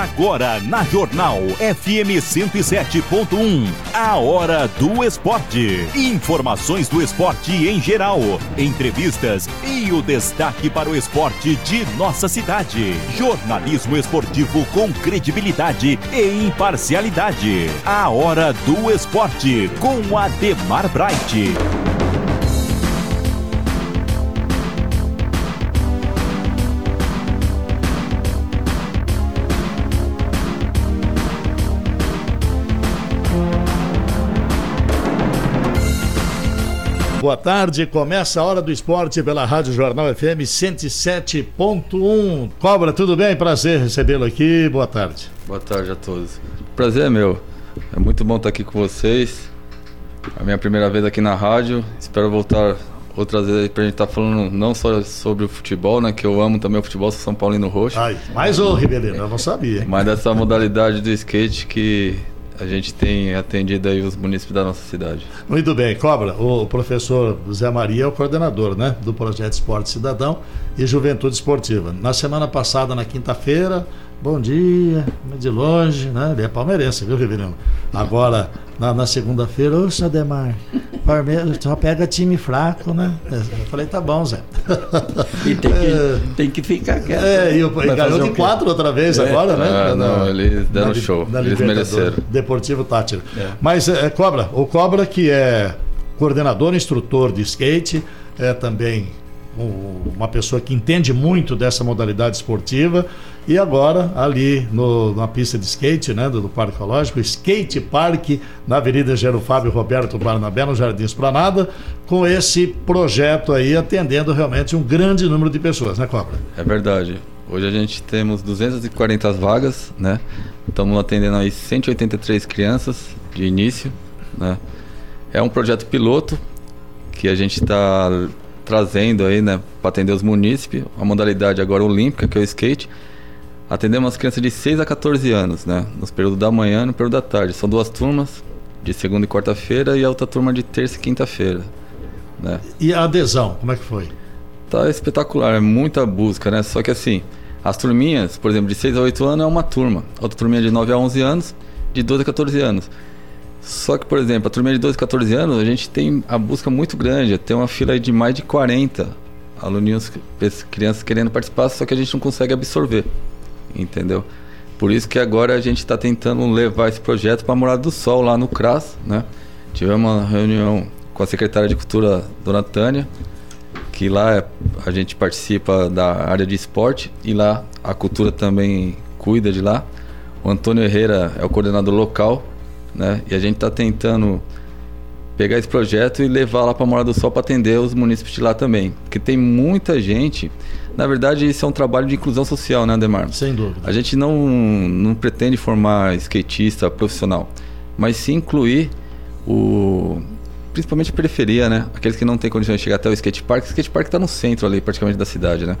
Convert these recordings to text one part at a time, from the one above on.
Agora na Jornal FM 107.1, a hora do esporte. Informações do esporte em geral, entrevistas e o destaque para o esporte de nossa cidade. Jornalismo esportivo com credibilidade e imparcialidade. A hora do esporte com Ademar Bright. Boa tarde, começa a hora do esporte pela Rádio Jornal FM 107.1. Cobra, tudo bem? Prazer recebê-lo aqui. Boa tarde. Boa tarde a todos. Prazer é meu. É muito bom estar aqui com vocês. É a minha primeira vez aqui na rádio. Espero voltar outras vezes para a gente estar tá falando não só sobre o futebol, né? Que eu amo também o futebol, sou São Paulino Roxo. Ai, mais o Ribeirinho, eu não sabia. Mas dessa modalidade do skate que a gente tem atendido aí os municípios da nossa cidade. Muito bem, Cobra, o professor Zé Maria é o coordenador né, do projeto Esporte Cidadão e Juventude Esportiva. Na semana passada, na quinta-feira, bom dia, de longe, né? Ele é palmeirense, viu, Riverino? Agora, na, na segunda-feira, ô, seu Demar, Palmeiras só pega time fraco, né? Eu falei, tá bom, Zé. E tem que, é, tem que ficar quieto. É, e, o, e ganhou de quatro outra vez é. agora, né? Ah, não, eles deram na, show. Na eles mereceram. Deportivo Tátira. É. Mas, é, Cobra, o Cobra que é coordenador, instrutor de skate, é também uma pessoa que entende muito dessa modalidade esportiva e agora ali no, na pista de skate né, do, do Parque Ecológico, Skate Park na Avenida Gero Fábio Roberto Barnabé, no Jardim Esplanada, com esse projeto aí atendendo realmente um grande número de pessoas, né Cobra? É verdade. Hoje a gente temos 240 vagas, né? Estamos atendendo aí 183 crianças de início, né? É um projeto piloto que a gente está trazendo aí, né, para atender os munícipes, a modalidade agora olímpica, que é o skate. Atendemos as crianças de 6 a 14 anos, né, nos períodos da manhã e no período da tarde. São duas turmas, de segunda e quarta-feira, e a outra turma de terça e quinta-feira. Né. E a adesão, como é que foi? Tá espetacular, é muita busca, né? Só que assim, as turminhas, por exemplo, de 6 a 8 anos é uma turma. Outra turminha de 9 a 11 anos, de 12 a 14 anos. Só que, por exemplo, a turma de 12, 14 anos, a gente tem a busca muito grande. Tem uma fila de mais de 40 aluninhos, crianças querendo participar, só que a gente não consegue absorver. Entendeu? Por isso que agora a gente está tentando levar esse projeto para a Morada do Sol, lá no CRAS, né? Tivemos uma reunião com a secretária de Cultura, Dona Tânia, que lá a gente participa da área de esporte e lá a cultura também cuida de lá. O Antônio Herrera é o coordenador local né? E a gente está tentando pegar esse projeto e levar lá para Morada do Sol para atender os municípios de lá também. Porque tem muita gente. Na verdade, isso é um trabalho de inclusão social, né, Ademar? Sem dúvida. A gente não, não pretende formar skatista profissional, mas sim incluir o. Principalmente a periferia, né? Aqueles que não têm condições de chegar até o skate park. O skate park está no centro ali, praticamente, da cidade, né?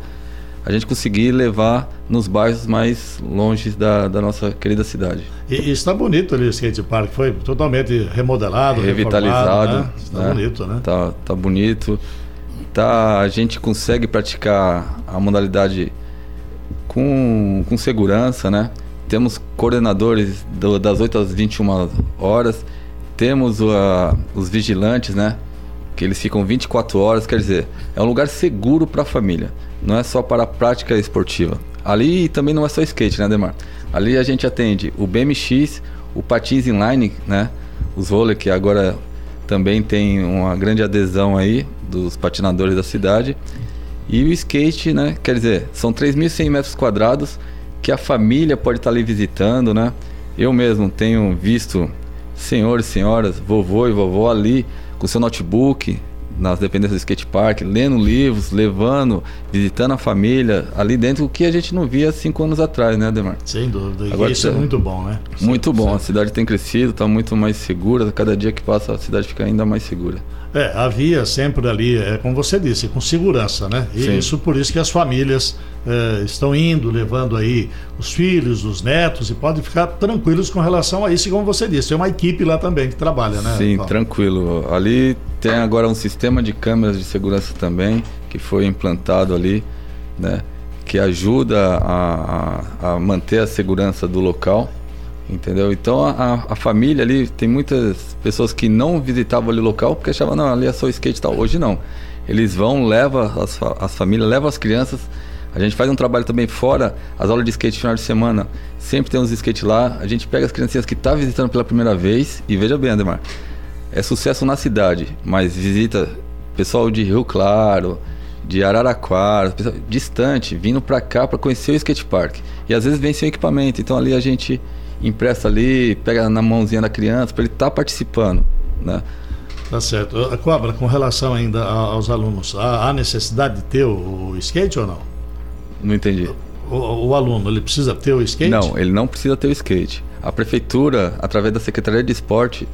A gente conseguir levar nos bairros mais longe da, da nossa querida cidade. E, e, está bonito ali o skate park, foi totalmente remodelado, revitalizado. Né? Está né? bonito, né? Tá, tá bonito. Tá, a gente consegue praticar a modalidade com, com segurança, né? Temos coordenadores do, das 8 às 21 horas, temos uh, os vigilantes, né? Que eles ficam 24 horas, quer dizer, é um lugar seguro para a família não é só para a prática esportiva. Ali também não é só skate, né, Demar? Ali a gente atende o BMX, o patins inline, né? Os roller que agora também tem uma grande adesão aí dos patinadores da cidade. E o skate, né? Quer dizer, são 3.100 metros quadrados que a família pode estar ali visitando, né? Eu mesmo tenho visto senhores senhoras, vovô e vovó ali com seu notebook, nas dependências do skate park, lendo livros, levando, visitando a família, ali dentro, o que a gente não via cinco anos atrás, né, Ademar? Sem dúvida. Agora, isso é muito bom, né? Muito bom. A cidade tem crescido, está muito mais segura. Cada dia que passa, a cidade fica ainda mais segura. É, havia sempre ali, é, como você disse, com segurança, né? E Sim. isso por isso que as famílias é, estão indo, levando aí os filhos, os netos, e podem ficar tranquilos com relação a isso, como você disse. Tem uma equipe lá também que trabalha, né? Sim, tranquilo. Ali tem agora um sistema de câmeras de segurança também, que foi implantado ali, né? que ajuda a, a, a manter a segurança do local entendeu? Então a, a, família ali, tem muitas pessoas que não visitavam ali o local porque achavam, não, ali é só skate e tal. Hoje não. Eles vão, levam as, as famílias, levam as crianças. A gente faz um trabalho também fora, as aulas de skate final de semana, sempre tem uns skate lá. A gente pega as criancinhas que estão tá visitando pela primeira vez e veja bem, Ademar, é sucesso na cidade, mas visita pessoal de Rio Claro, de Araraquara, distante, vindo para cá para conhecer o skate park. E às vezes vem sem equipamento, então ali a gente empresta ali, pega na mãozinha da criança para ele estar tá participando, né? Tá certo. Cobra, com relação ainda aos alunos, há necessidade de ter o skate ou não? Não entendi. O, o, aluno, ele precisa ter o skate? Não, ele não precisa ter o skate. A prefeitura, através da Secretaria de Esporte,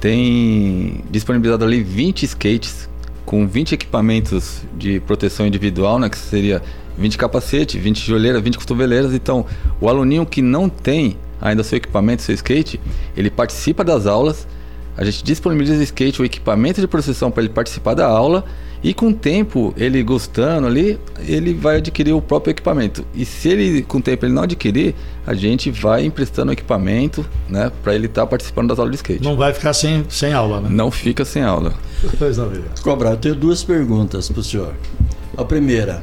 tem disponibilizado ali 20 skates com 20 equipamentos de proteção individual, né, que seria 20 capacete, 20 joelheiras, 20 cotoveleiras. Então, o aluninho que não tem ainda seu equipamento, seu skate, ele participa das aulas, a gente disponibiliza o skate, o equipamento de proteção para ele participar da aula e com o tempo, ele gostando ali, ele vai adquirir o próprio equipamento. E se ele com o tempo ele não adquirir, a gente vai emprestando o equipamento, né, para ele estar tá participando das aulas de skate. Não vai ficar sem, sem aula, né? Não fica sem aula. Pois não, Cobrar, eu tenho duas perguntas para o senhor. A primeira,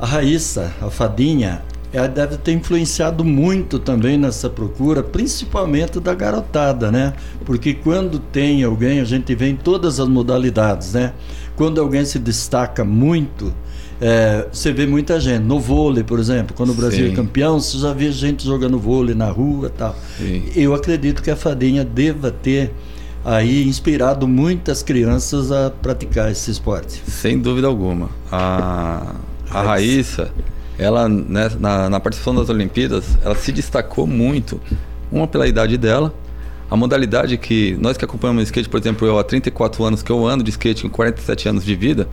a Raíssa, a fadinha, ela deve ter influenciado muito também nessa procura, principalmente da garotada, né? Porque quando tem alguém, a gente vê em todas as modalidades, né? Quando alguém se destaca muito, é, você vê muita gente. No vôlei, por exemplo, quando o Brasil é Sim. é campeão, você já vê gente jogando vôlei na rua tal. Sim. Eu acredito que a fadinha deva ter aí inspirado muitas crianças a praticar esse esporte. Sem dúvida alguma. A, a Raíssa ela né, na, na, participação das Olimpíadas, ela se destacou muito. Uma pela idade dela, a modalidade que nós que acompanhamos o skate, por exemplo, eu há 34 anos que eu ando de skate com 47 anos de vida,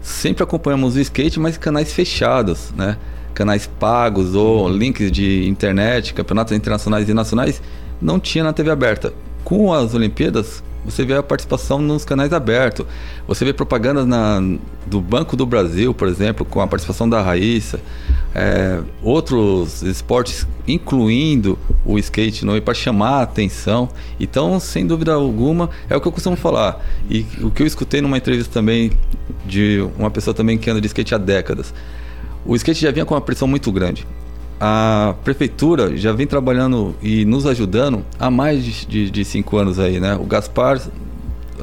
sempre acompanhamos o skate, mas canais fechados, né? Canais pagos ou links de internet, campeonatos internacionais e nacionais, não tinha na TV aberta. Com as Olimpíadas, você vê a participação nos canais abertos. Você vê propagandas na, do Banco do Brasil, por exemplo, com a participação da Raíssa. É, outros esportes, incluindo o skate no para chamar a atenção. Então, sem dúvida alguma, é o que eu costumo falar. E o que eu escutei numa entrevista também de uma pessoa também que anda de skate há décadas. O skate já vinha com uma pressão muito grande a prefeitura já vem trabalhando e nos ajudando há mais de, de, de, cinco anos aí, né? O Gaspar,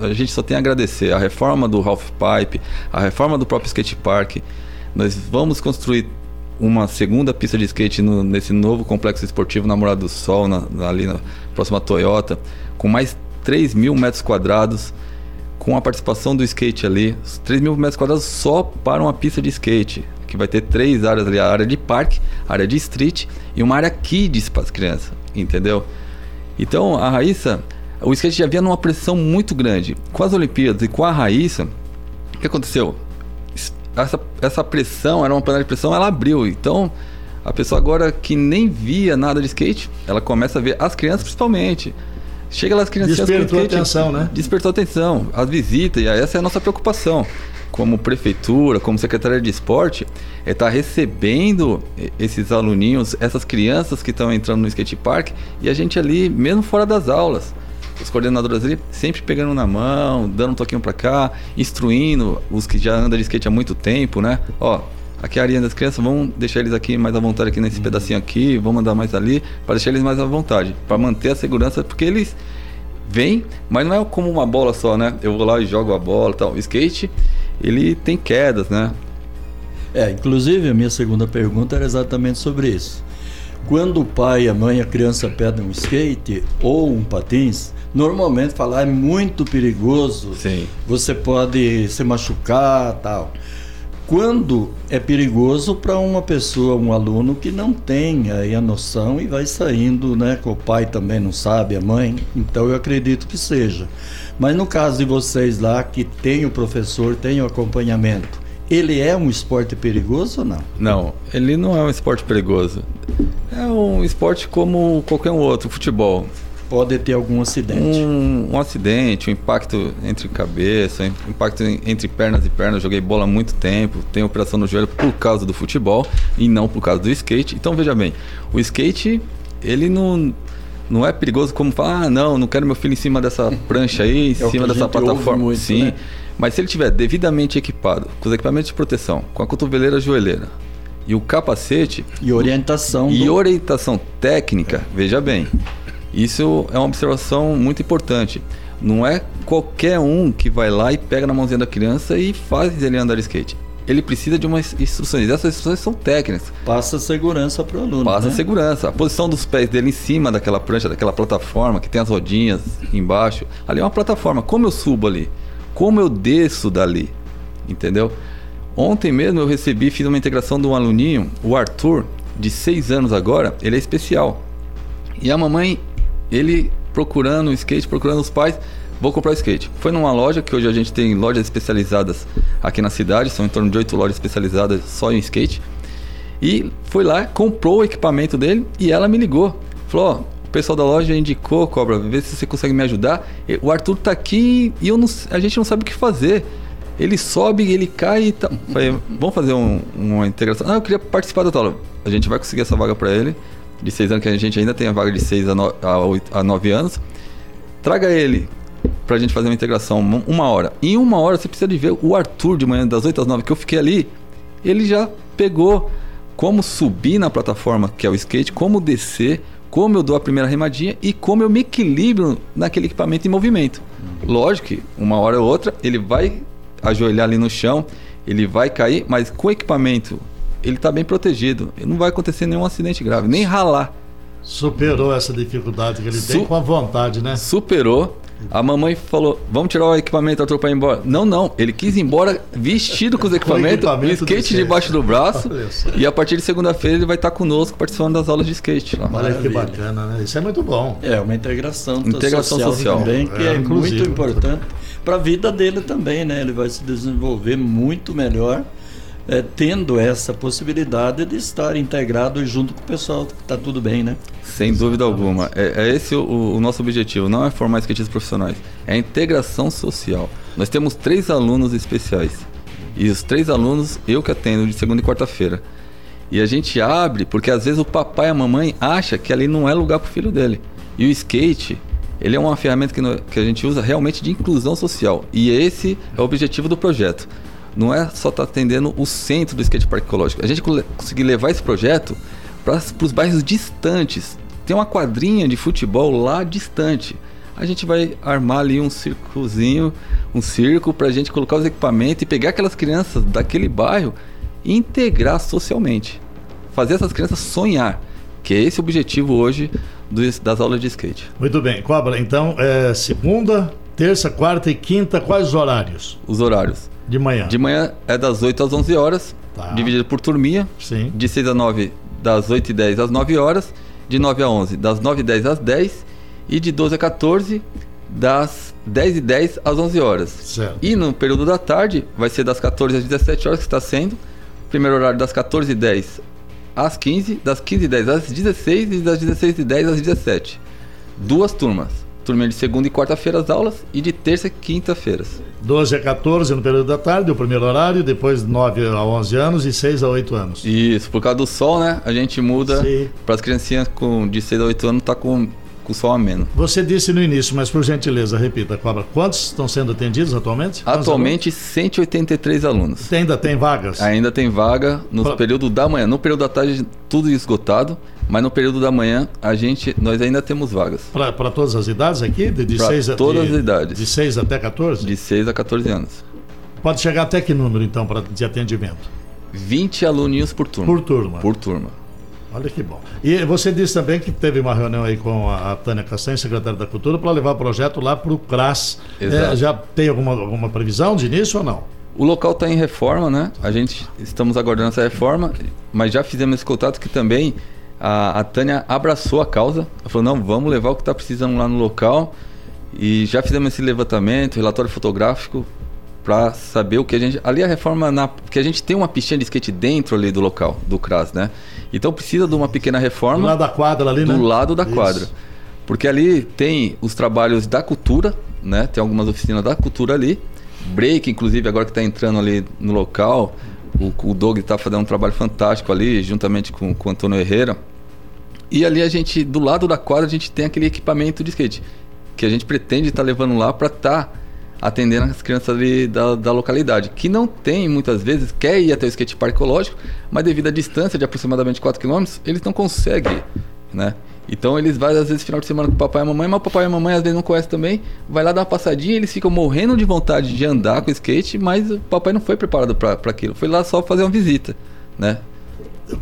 a gente só tem a agradecer. A reforma do Half Pipe, a reforma do próprio skate park. Nós vamos construir uma segunda pista de skate no, nesse novo complexo esportivo Namorado do Sol, na, ali na próxima Toyota, com mais 3 mil metros quadrados, com a participação do skate ali. 3 mil metros quadrados só para uma pista de skate que vai ter três áreas ali: a área de parque, a área de street e uma área kids para as crianças, entendeu? Então a Raíssa, o skate já havia numa pressão muito grande. Com as Olimpíadas e com a Raíssa, o que aconteceu? Essa, essa pressão, era uma panela de pressão, ela abriu. Então a pessoa agora que nem via nada de skate, ela começa a ver as crianças principalmente. Chega lá as crianças Despertou skate, atenção, né? Despertou atenção, as visitas, e essa é a nossa preocupação como prefeitura, como secretaria de esporte, é estar tá recebendo esses aluninhos, essas crianças que estão entrando no skate park e a gente ali, mesmo fora das aulas, os coordenadores ali sempre pegando na mão, dando um toquinho para cá, instruindo os que já andam de skate há muito tempo, né? Ó, aqui é a área das crianças, vamos deixar eles aqui mais à vontade aqui nesse uhum. pedacinho aqui, vamos andar mais ali, para deixar eles mais à vontade, para manter a segurança, porque eles vêm, mas não é como uma bola só, né? Eu vou lá e jogo a bola, tal. O skate ele tem quedas, né? É, inclusive a minha segunda pergunta era exatamente sobre isso. Quando o pai, a mãe, a criança pedem um skate ou um patins, normalmente falar é muito perigoso. Sim. Você pode se machucar, tal. Quando é perigoso para uma pessoa, um aluno que não tem aí a noção e vai saindo, né? Que o pai também não sabe, a mãe. Então eu acredito que seja. Mas no caso de vocês lá, que tem o professor, tem o acompanhamento, ele é um esporte perigoso ou não? Não, ele não é um esporte perigoso. É um esporte como qualquer outro, futebol. Pode ter algum acidente. Um, um acidente, um impacto entre cabeça, um impacto entre pernas e pernas. Joguei bola há muito tempo, tenho operação no joelho por causa do futebol e não por causa do skate. Então veja bem, o skate ele não não é perigoso como falar, ah, não, não quero meu filho em cima dessa prancha aí, em é cima dessa plataforma. Muito, Sim. Né? Mas se ele tiver devidamente equipado, com os equipamentos de proteção, com a cotoveleira joelheira e o capacete. E orientação. E do... orientação técnica, veja bem. Isso é uma observação muito importante. Não é qualquer um que vai lá e pega na mãozinha da criança e faz ele andar de skate ele precisa de umas instruções. Essas instruções são técnicas. Passa segurança para o aluno. Passa né? segurança. A posição dos pés dele em cima daquela prancha, daquela plataforma que tem as rodinhas embaixo. Ali é uma plataforma. Como eu subo ali? Como eu desço dali? Entendeu? Ontem mesmo eu recebi, fiz uma integração de um aluninho, o Arthur, de 6 anos agora, ele é especial. E a mamãe, ele procurando o skate, procurando os pais, vou comprar o skate. Foi numa loja, que hoje a gente tem lojas especializadas aqui na cidade, são em torno de oito lojas especializadas só em skate. E foi lá, comprou o equipamento dele e ela me ligou. Falou, ó, o pessoal da loja indicou, Cobra, vê se você consegue me ajudar. O Arthur tá aqui e eu não, a gente não sabe o que fazer. Ele sobe, ele cai e tá. Falei, vamos fazer um, uma integração. Ah, eu queria participar da aula. A gente vai conseguir essa vaga para ele. De seis anos, que a gente ainda tem a vaga de seis a, no, a, 8, a nove anos. Traga ele pra gente fazer uma integração, uma hora. Em uma hora você precisa de ver o Arthur de manhã, das 8 às 9, que eu fiquei ali. Ele já pegou como subir na plataforma, que é o skate, como descer, como eu dou a primeira remadinha e como eu me equilibro naquele equipamento em movimento. Lógico que uma hora ou outra ele vai ajoelhar ali no chão, ele vai cair, mas com o equipamento ele está bem protegido. Não vai acontecer nenhum acidente grave, nem ralar. Superou essa dificuldade que ele Su tem com a vontade, né? Superou. A mamãe falou: Vamos tirar o equipamento, Arthur, para ir embora. Não, não. Ele quis ir embora vestido com os equipamentos, o skate debaixo do braço. e a partir de segunda-feira ele vai estar conosco participando das aulas de skate. Lá. Olha que bacana, né? Isso é muito bom. É, uma integração, integração social, social. também, que é, é muito importante para a vida dele também, né? Ele vai se desenvolver muito melhor é, tendo essa possibilidade de estar integrado junto com o pessoal que está tudo bem, né? Sem dúvida alguma. É, é esse o, o, nosso objetivo, não é formar skatistas profissionais, é a integração social. Nós temos três alunos especiais. E os três alunos eu que atendo de segunda e quarta-feira. E a gente abre porque às vezes o papai e a mamãe acha que ali não é lugar para o filho dele. E o skate, ele é uma ferramenta que, no, que a gente usa realmente de inclusão social. E esse é o objetivo do projeto não é só estar tá atendendo o centro do skate park ecológico. A gente conseguir levar esse projeto para os bairros distantes. Tem uma quadrinha de futebol lá distante. A gente vai armar ali um circozinho, um circo para a gente colocar os equipamentos e pegar aquelas crianças daquele bairro e integrar socialmente. Fazer essas crianças sonhar, que é esse o objetivo hoje das aulas de skate. Muito bem, Cobra. Então, é segunda, terça, quarta e quinta, quais os horários? Os horários. De manhã. De manhã é das 8 às 11 horas, tá. dividido por turminha. Sim. De 6 a 9, das 8 e 10 às 9 horas. De 9 a 11, das 9 e 10 às 10. E de 12 a 14, das 10 e 10 às 11 horas. Certo. E no período da tarde, vai ser das 14 às 17 horas que está sendo. Primeiro horário das 14 e 10 às 15, das 15 e 10 às 16 e das 16 e 10 às 17. Duas turmas turma de segunda e quarta-feira as aulas e de terça e quinta-feiras. 12 a 14 no período da tarde, o primeiro horário, depois 9 a 11 anos e 6 a 8 anos. Isso, por causa do sol, né? A gente muda para as criancinhas com, de 6 a 8 anos, tá com com sol ameno. Você disse no início, mas por gentileza, repita, Cobra. Quantos estão sendo atendidos atualmente? Atualmente, 183 alunos. Ainda tem vagas? Ainda tem vaga no período da manhã. No período da tarde, tudo esgotado. Mas no período da manhã, a gente, nós ainda temos vagas. Para todas as idades aqui? De, de seis a, todas de, as idades. De 6 até 14? De 6 a 14 anos. Pode chegar até que número, então, pra, de atendimento? 20 aluninhos por turma. Por turma. Por turma. Olha que bom. E você disse também que teve uma reunião aí com a, a Tânia Castanha, secretária da Cultura, para levar o projeto lá para o CRAS. É, já tem alguma, alguma previsão de início ou não? O local está em reforma, né? A gente estamos aguardando essa reforma, mas já fizemos esse contato que também a, a Tânia abraçou a causa. Ela falou: não, vamos levar o que está precisando lá no local. E já fizemos esse levantamento, relatório fotográfico, para saber o que a gente. Ali a reforma, na, porque a gente tem uma piscina de skate dentro ali do local, do CRAS, né? Então precisa de uma pequena reforma. Do lado da quadra ali, do né? Do lado da Isso. quadra. Porque ali tem os trabalhos da cultura, né? Tem algumas oficinas da cultura ali. Break, inclusive, agora que está entrando ali no local. O, o Doug está fazendo um trabalho fantástico ali, juntamente com, com o Antônio Herrera. E ali a gente, do lado da quadra, a gente tem aquele equipamento de skate. Que a gente pretende estar tá levando lá para estar tá atendendo as crianças ali da, da localidade. Que não tem, muitas vezes, quer ir até o skate park ecológico, mas devido à distância de aproximadamente 4 km, eles não conseguem, né? Então eles vão às vezes final de semana com o papai e a mamãe, mas o papai e a mamãe às vezes não conhecem também. Vai lá dar uma passadinha, eles ficam morrendo de vontade de andar com skate, mas o papai não foi preparado para aquilo. Foi lá só fazer uma visita, né?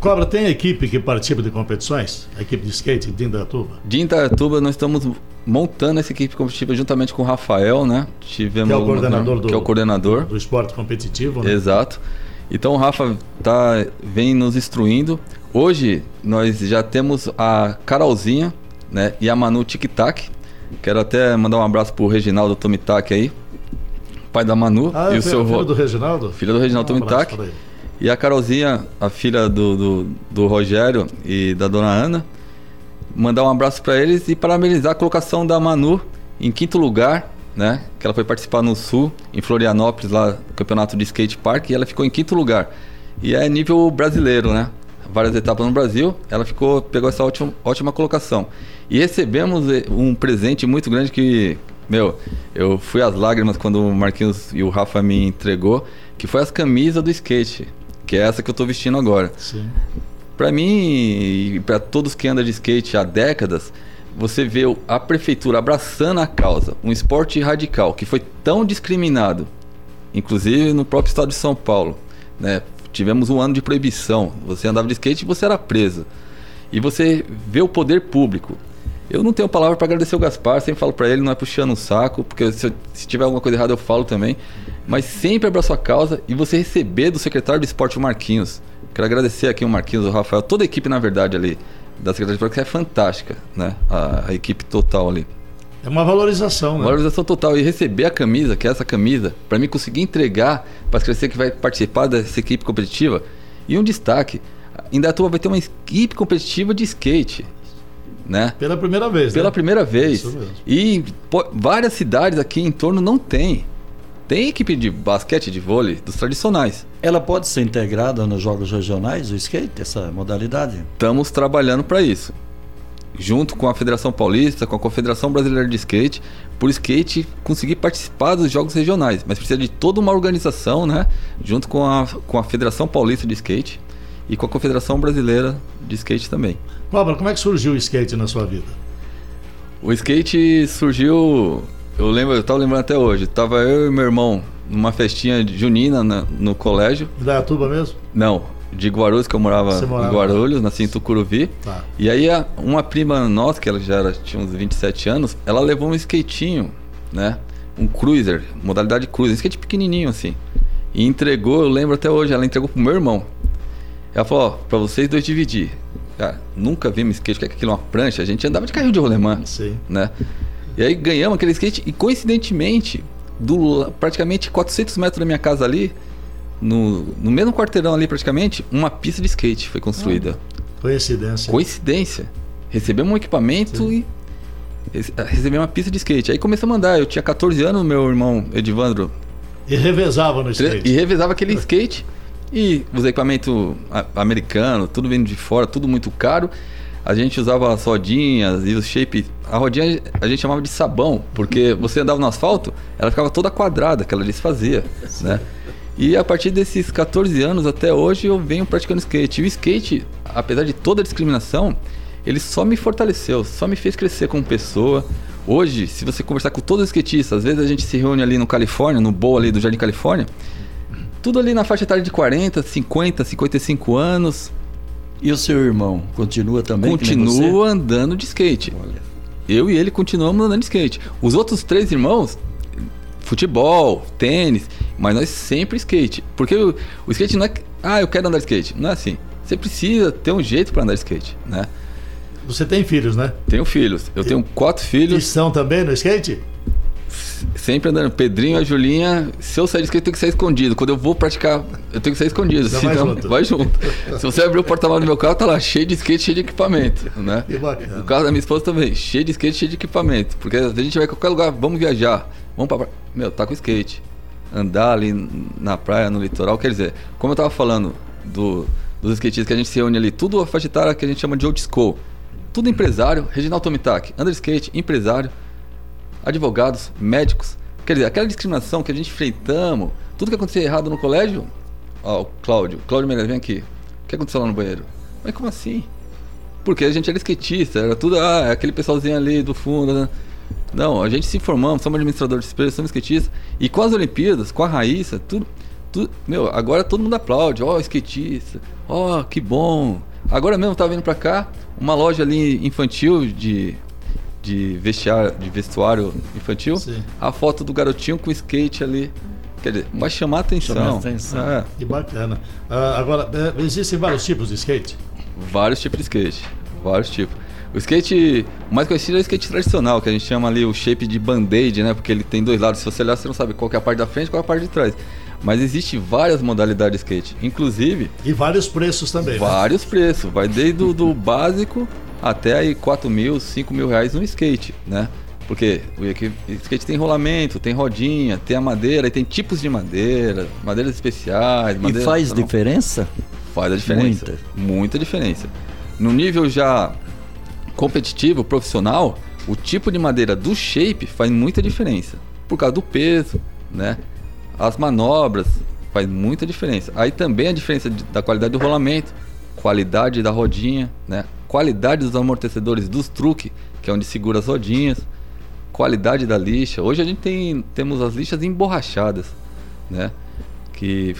Cobra, tem equipe que participa de competições? A equipe de skate de Indaiatuba? De Indaiatuba nós estamos montando essa equipe competitiva juntamente com o Rafael, né? Tivemos que é o coordenador, do, que é o coordenador. do esporte competitivo, né? Exato. Então o Rafa tá, vem nos instruindo. Hoje nós já temos a Carolzinha né, e a Manu Tic Tac. Quero até mandar um abraço pro Reginaldo Tomitac aí, pai da Manu. Ah, e o seu filho do Reginaldo? Filho do Reginaldo um Tomitac. E a Carolzinha, a filha do, do, do, Rogério e da dona Ana. Mandar um abraço para eles e parabenizar a colocação da Manu em quinto lugar né? Que ela foi participar no Sul, em Florianópolis, lá no campeonato de skate park, e ela ficou em quinto lugar. E é nível brasileiro, né? Várias etapas no Brasil, ela ficou, pegou essa ótima, ótima colocação. E recebemos eh, um presente muito grande que, meu, eu fui às lágrimas quando o Marquinhos e o Rafa me entregou, que foi as camisas do skate, que é essa que eu estou vestindo agora. Para mim e para todos que andam de skate há décadas, você vê a prefeitura abraçando a causa, um esporte radical que foi tão discriminado, inclusive no próprio estado de São Paulo, né? Tivemos um ano de proibição. Você andava de skate e você era preso. E você vê o poder público. Eu não tenho palavra para agradecer o Gaspar, sempre falo para ele, não é puxando um saco, porque se, se, tiver alguma coisa errada eu falo também. Mas sempre abraçou a causa e você receber do secretário de esporte, o Marquinhos. Quero agradecer aqui o Marquinhos, o Rafael, toda a equipe na verdade ali da Secretaria de Esporte, que é fantástica, né? A, a, equipe total ali. É uma valorização, né? Valorização total. E receber a camisa, que é essa camisa, para mim conseguir entregar para crianças que vai participar dessa equipe competitiva. E um destaque: Indaiatuba vai ter uma equipe competitiva de skate. Né? Pela primeira vez, Pela né? primeira vez. E pô, várias cidades aqui em torno não tem. Tem equipe de basquete, de vôlei, dos tradicionais. Ela pode ser integrada nos jogos regionais, o skate, essa modalidade? Estamos trabalhando para isso. Junto com a Federação Paulista, com a Confederação Brasileira de Skate, por skate conseguir participar dos jogos regionais. Mas precisa de toda uma organização, né? Junto com a, com a Federação Paulista de Skate e com a Confederação Brasileira de Skate também. Pablo, como é que surgiu o skate na sua vida? O skate surgiu eu lembro, eu tava lembrando até hoje. Tava eu e meu irmão numa festinha junina na, no colégio. Da Tuba mesmo? Não, de Guarulhos, que eu morava, morava? em Guarulhos, nasci em Tucuruvi. Tá. E aí uma prima nossa, que ela já era, tinha uns 27 anos, ela levou um skatinho, né? Um cruiser, modalidade cruiser, um skate pequenininho assim. E entregou, eu lembro até hoje, ela entregou pro meu irmão. Ela falou, ó, pra vocês dois dividir. Cara, nunca vimos skate, que é aquilo uma prancha, a gente andava de carrinho de rolemã, Sim. né? E aí ganhamos aquele skate e coincidentemente, do praticamente 400 metros da minha casa ali, no, no mesmo quarteirão ali praticamente, uma pista de skate foi construída. Ah, coincidência. Coincidência. Recebemos um equipamento Sim. e recebemos uma pista de skate. Aí começou a mandar, eu tinha 14 anos, meu irmão Edivandro. E revezava no skate. E revezava aquele skate. E os equipamentos americanos, tudo vindo de fora, tudo muito caro a gente usava as rodinhas e os shape. A rodinha a gente chamava de sabão, porque você andava no asfalto, ela ficava toda quadrada, que ela desfazia, né? E a partir desses 14 anos até hoje eu venho praticando skate. E o skate, apesar de toda a discriminação, ele só me fortaleceu, só me fez crescer como pessoa. Hoje, se você conversar com todos os skatistas, às vezes a gente se reúne ali no Califórnia, no bowl ali do Jardim Califórnia, tudo ali na faixa etária de 40, 50, 55 anos, e o seu irmão continua também? Continua andando de skate. Olha. Eu e ele continuamos andando de skate. Os outros três irmãos, futebol, tênis, mas nós sempre skate. Porque o, o skate não é. Ah, eu quero andar de skate. Não é assim. Você precisa ter um jeito para andar de skate, né? Você tem filhos, né? Tenho filhos. Eu e, tenho quatro filhos. E são também no skate? Sempre andando. Pedrinho, a Julinha, se eu sair de skate, eu tenho que sair escondido. Quando eu vou praticar, eu tenho que sair escondido. Já vai Senão, junto. vai junto. se você abrir o porta-malas do meu carro, tá lá cheio de skate, cheio de equipamento, né? Que bacana. O carro da minha esposa também, cheio de skate, cheio de equipamento. Porque a gente vai em qualquer lugar, vamos viajar, vamos pra- Meu, tá com skate. Andar ali na praia, no litoral, quer dizer, como eu tava falando do, dos skatistas que a gente se reúne ali, tudo a faixa etária que a gente chama de old school. Tudo empresário, Reginaldo Tomitac, anda de skate, empresário, advogados, médicos. Quer dizer, aquela discriminação que a gente enfrentamos, tudo que acontecia errado no colégio. Ó, o Cláudio, Cláudio Menezes, vem aqui. O que aconteceu lá no banheiro? Mas como assim? Porque a gente era skatista, era tudo, ah, é aquele pessoalzinho ali do fundo. Né? Não, a gente se formamos, somos administradores de empresas, somos skatistas. E com as Olimpíadas, com a Raíssa, tudo. tudo meu, agora todo mundo aplaude. Ó, skatista. Ó, que bom. Agora mesmo eu tava vindo pra cá, uma loja ali infantil de, de, vestiário, de vestuário infantil. Sim. A foto do garotinho com skate ali. Quer dizer, vai chamar a atenção. Chamar a atenção. É, Que bacana. Ah, agora, é, existem vários tipos de skate? vários tipos de skate. Vários tipos. O skate, o mais conhecido é o skate tradicional, que a gente chama ali o shape de band-aid, né? Porque ele tem dois lados. Se você olhar, você não sabe qual que é a parte da frente e qual é a parte de trás. Mas existe várias modalidades de skate. Inclusive, E vários preços também. né? vários preços. Vai desde o do básico até aí 4 mil, 5 mil reais no skate, né? Porque o skate tem rolamento, tem rodinha, tem a madeira, e tem tipos de madeira, madeiras especiais. E madeira faz tradicional. diferença? Faz a diferença. Muita. Muita diferença. No nível já competitivo, profissional, o tipo de madeira do shape faz muita diferença. Por causa do peso, né? As manobras faz muita diferença. Aí também a diferença da qualidade do rolamento, qualidade da rodinha, né? Qualidade dos amortecedores dos truques, que é onde segura as rodinhas, qualidade da lixa. Hoje a gente tem temos as lixas emborrachadas, né? Que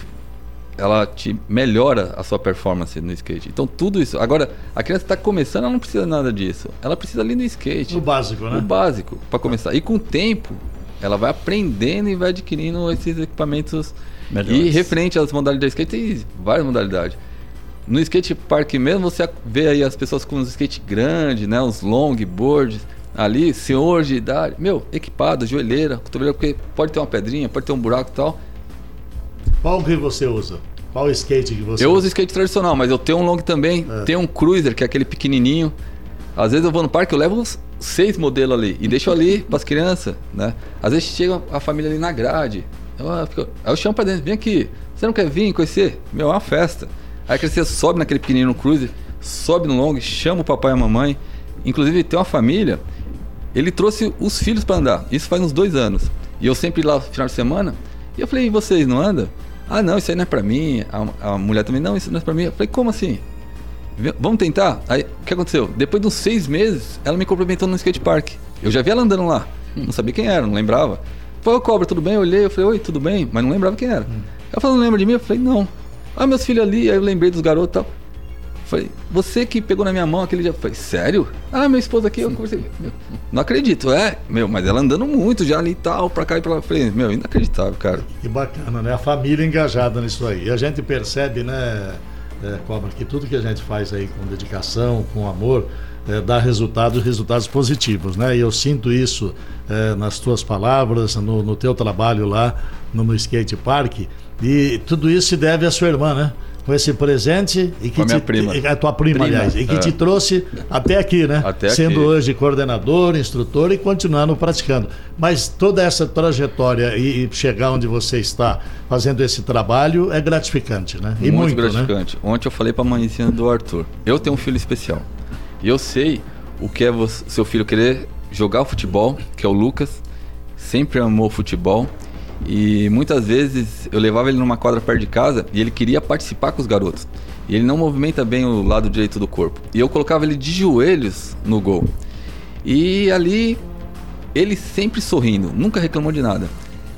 ela te melhora a sua performance no skate. Então tudo isso. Agora, a criança está começando, ela não precisa nada disso. Ela precisa ali no skate. No básico, né? O básico, para começar. E com o tempo, ela vai aprendendo e vai adquirindo esses equipamentos. Melhores. E referente às modalidades de skate, tem várias modalidades. No skate park mesmo, você vê aí as pessoas com os skate grandes, né? Os longboards ali, senhor de idade. Meu, equipado, joelheira, cotoveleira, porque pode ter uma pedrinha, pode ter um buraco e tal. Qual que você usa? Qual skate que você Eu usa? uso skate tradicional, mas eu tenho um long também. É. Tenho um cruiser, que é aquele pequenininho. Às vezes eu vou no parque, eu levo uns seis modelos ali e deixo ali pras crianças, né? Às vezes chega a família ali na grade. Eu, ah, fico- aí eu chamo pra dentro, vem aqui. Você não quer vir conhecer? Meu, é uma festa. Aí a criança sobe naquele pequenininho no cruiser, sobe no long, chama o papai e a mamãe. Inclusive tem uma família, ele trouxe os filhos pra andar. Isso faz uns dois anos. E eu sempre lá no final de semana. E eu falei, e vocês não andam? Ah, não, isso aí não é pra mim. A, a mulher também, não, isso não é pra mim. Eu falei, como assim? Vamos tentar? Aí, o que aconteceu? Depois de uns seis meses, ela me cumprimentou no skate park. Eu já vi ela andando lá. Não sabia quem era, não lembrava. Falei, ô cobra, tudo bem? Eu olhei, eu falei, oi, tudo bem? Mas não lembrava quem era. Ela falou, não lembra de mim? Eu falei, não. Ah, meus filhos ali. Aí eu lembrei dos garotos e tal. Falei, você que pegou na minha mão aquele dia. Falei, sério? Ah, meu esposo aqui, eu conversei. Meu, não acredito, é? Meu, mas ela andando muito já ali e tal, pra cá e pra lá. Falei, meu, inacreditável, cara. Que bacana, né? A família engajada nisso aí. E a gente percebe, né, é, Cobra, que tudo que a gente faz aí com dedicação, com amor, é, dá resultados, resultados positivos, né? E eu sinto isso é, nas tuas palavras, no, no teu trabalho lá no, no skate park. E tudo isso se deve à sua irmã, né? Com esse presente e que a te, prima. a tua prima, Prima, aliás, e que é. te trouxe até aqui, né? Até Sendo aqui. hoje coordenador, instrutor e continuando praticando. Mas toda essa trajetória e e chegar onde você está fazendo esse trabalho é gratificante, né? E muito, né? gratificante. Ontem eu falei pra mãezinha do Arthur. Eu tenho um filho especial. E eu sei o que é você- seu filho querer jogar futebol, que é o Lucas. Sempre amou futebol. E muitas vezes eu levava ele numa quadra perto de casa e ele queria participar com os garotos. E ele não movimenta bem o lado direito do corpo. E eu colocava ele de joelhos no gol. E ali ele sempre sorrindo, nunca reclamou de nada.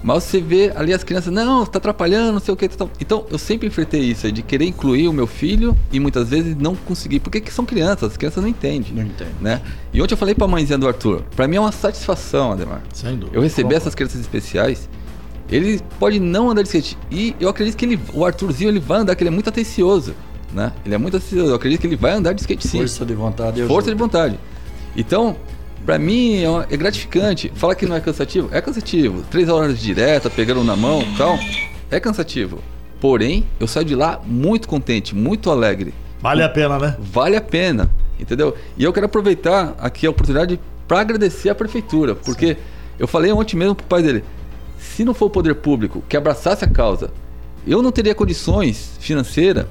Mas você vê ali as crianças, não, tá atrapalhando, não sei o que. Então eu sempre enfrentei isso, de querer incluir o meu filho e muitas vezes não conseguir. Porque que são crianças, as crianças não entendem. Não entende. Né? E ontem eu falei pra mãezinha do Arthur, pra mim é uma satisfação, Ademar. Sem dúvida. Eu receber essas crianças especiais, ele pode não andar de skate. E eu acredito que ele, o Arthurzinho ele vai andar, que ele é muito atencioso. Né? Ele é muito atencioso. Eu acredito que ele vai andar de skate sim Força de vontade. eu força de vontade. Então, Para mim é, é, gratificante. Falar que não é cansativo, é cansativo. Três horas direta, pegando na mão, tal, é cansativo. Porém, eu saio de lá muito contente, muito alegre. Vale a pena, né? Vale a pena, entendeu? E eu quero aproveitar aqui a oportunidade para agradecer a prefeitura, porque Sim. eu falei ontem mesmo pro pai dele, se não for o poder público que abraçasse a causa, eu não teria condições financeiras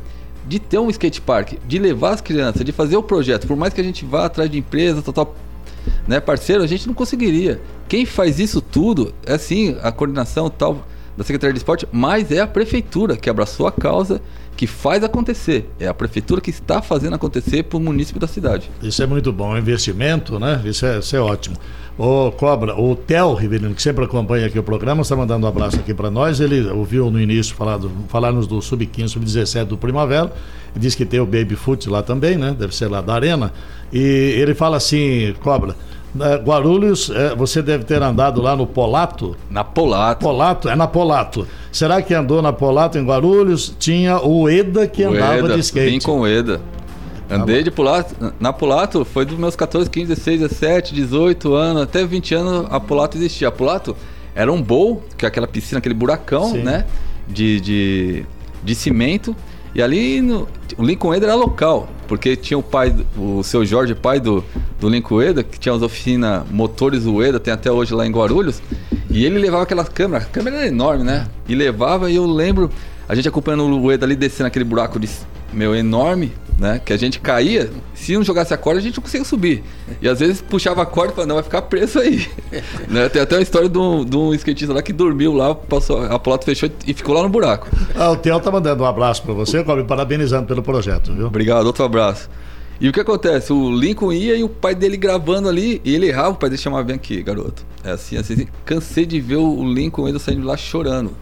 de ter um skate park, de levar as crianças, de fazer o projeto, por mais que a gente vá atrás de empresas, tal, tal, né, parceiro, a gente não conseguiria. Quem faz isso tudo é assim, a coordenação tal da Secretaria de Esporte, mas é a prefeitura que abraçou a causa, que faz acontecer. É a prefeitura que está fazendo acontecer para o município da cidade. Isso é muito bom, investimento, né? Isso é, isso é ótimo. O Cobra, o Theo Rivelino, que sempre acompanha aqui o programa, está mandando um abraço aqui para nós. Ele ouviu no início falarmos do Sub-15, Sub-17 do Primavera. Diz que tem o Baby Foot lá também, né? Deve ser lá da Arena. E ele fala assim, Cobra, Guarulhos, é, você deve ter andado lá no Polato. Na Polato. Polato, é na Polato. Será que andou na Polato em Guarulhos? Tinha o Eda que o andava Eda, de skate. Vim com o Eda. Andei de Polato, na Polato foi dos meus 14, 15, 16, 17, 18 anos, até 20 anos a Polato existia. A Polato era um bowl, que é aquela piscina, aquele buracão, Sim. né? De, de, de cimento. E ali no, o Lincoln Eder era local, porque tinha o pai, o seu Jorge, pai do, do Lincoln Eder, que tinha as oficinas motores Ueda, tem até hoje lá em Guarulhos, e ele levava aquela câmera, a câmera era enorme, né? E levava, e eu lembro, a gente acompanhando o Ueda ali descendo aquele buraco de, meu, enorme, né? Que a gente caía, se não jogasse a corda, a gente não conseguia subir. E às vezes puxava a corda e falava, não, vai ficar preso aí. né? Tem até uma história de um, de um skatista lá que dormiu lá, passou, a plata fechou e ficou lá no buraco. Ah, o Theo tá mandando um abraço para você, Cobre, parabenizando pelo projeto, viu? Obrigado, outro abraço. E o que acontece? O Lincoln ia e o pai dele gravando ali, e ele errava, o pai dele chamava, vem aqui, garoto. É assim, assim, cansei de ver o Lincoln ainda saindo de lá chorando.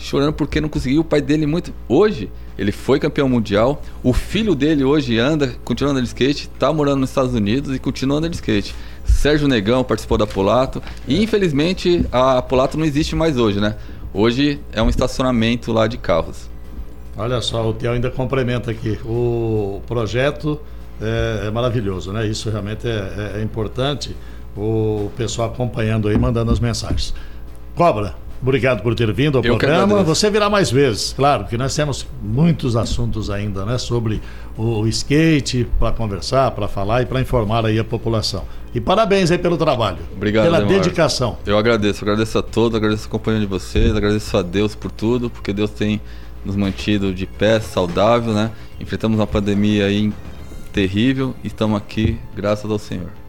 Chorando porque não conseguiu, o pai dele muito... Hoje, ele foi campeão mundial. O filho dele hoje anda, continua andando de skate, está morando nos Estados Unidos e continua andando de skate. Sérgio Negão participou da Polato. E infelizmente a Polato não existe mais hoje, né? Hoje é um estacionamento lá de carros. Olha só, o Theo ainda complementa aqui. O projeto é, é maravilhoso, né? Isso realmente é, é, é importante. O pessoal acompanhando aí, mandando as mensagens. Cobra, Obrigado por ter vindo ao Eu programa. Você virá mais vezes, claro, porque nós temos muitos assuntos ainda, né, sobre o skate para conversar, para falar e para informar aí a população. E parabéns aí pelo trabalho. Obrigado, pela Demar. dedicação. Eu agradeço, agradeço a todos, agradeço a companhia de vocês, agradeço a Deus por tudo, porque Deus tem nos mantido de pé, saudável, né? Enfrentamos uma pandemia aí terrível e estamos aqui graças ao Senhor.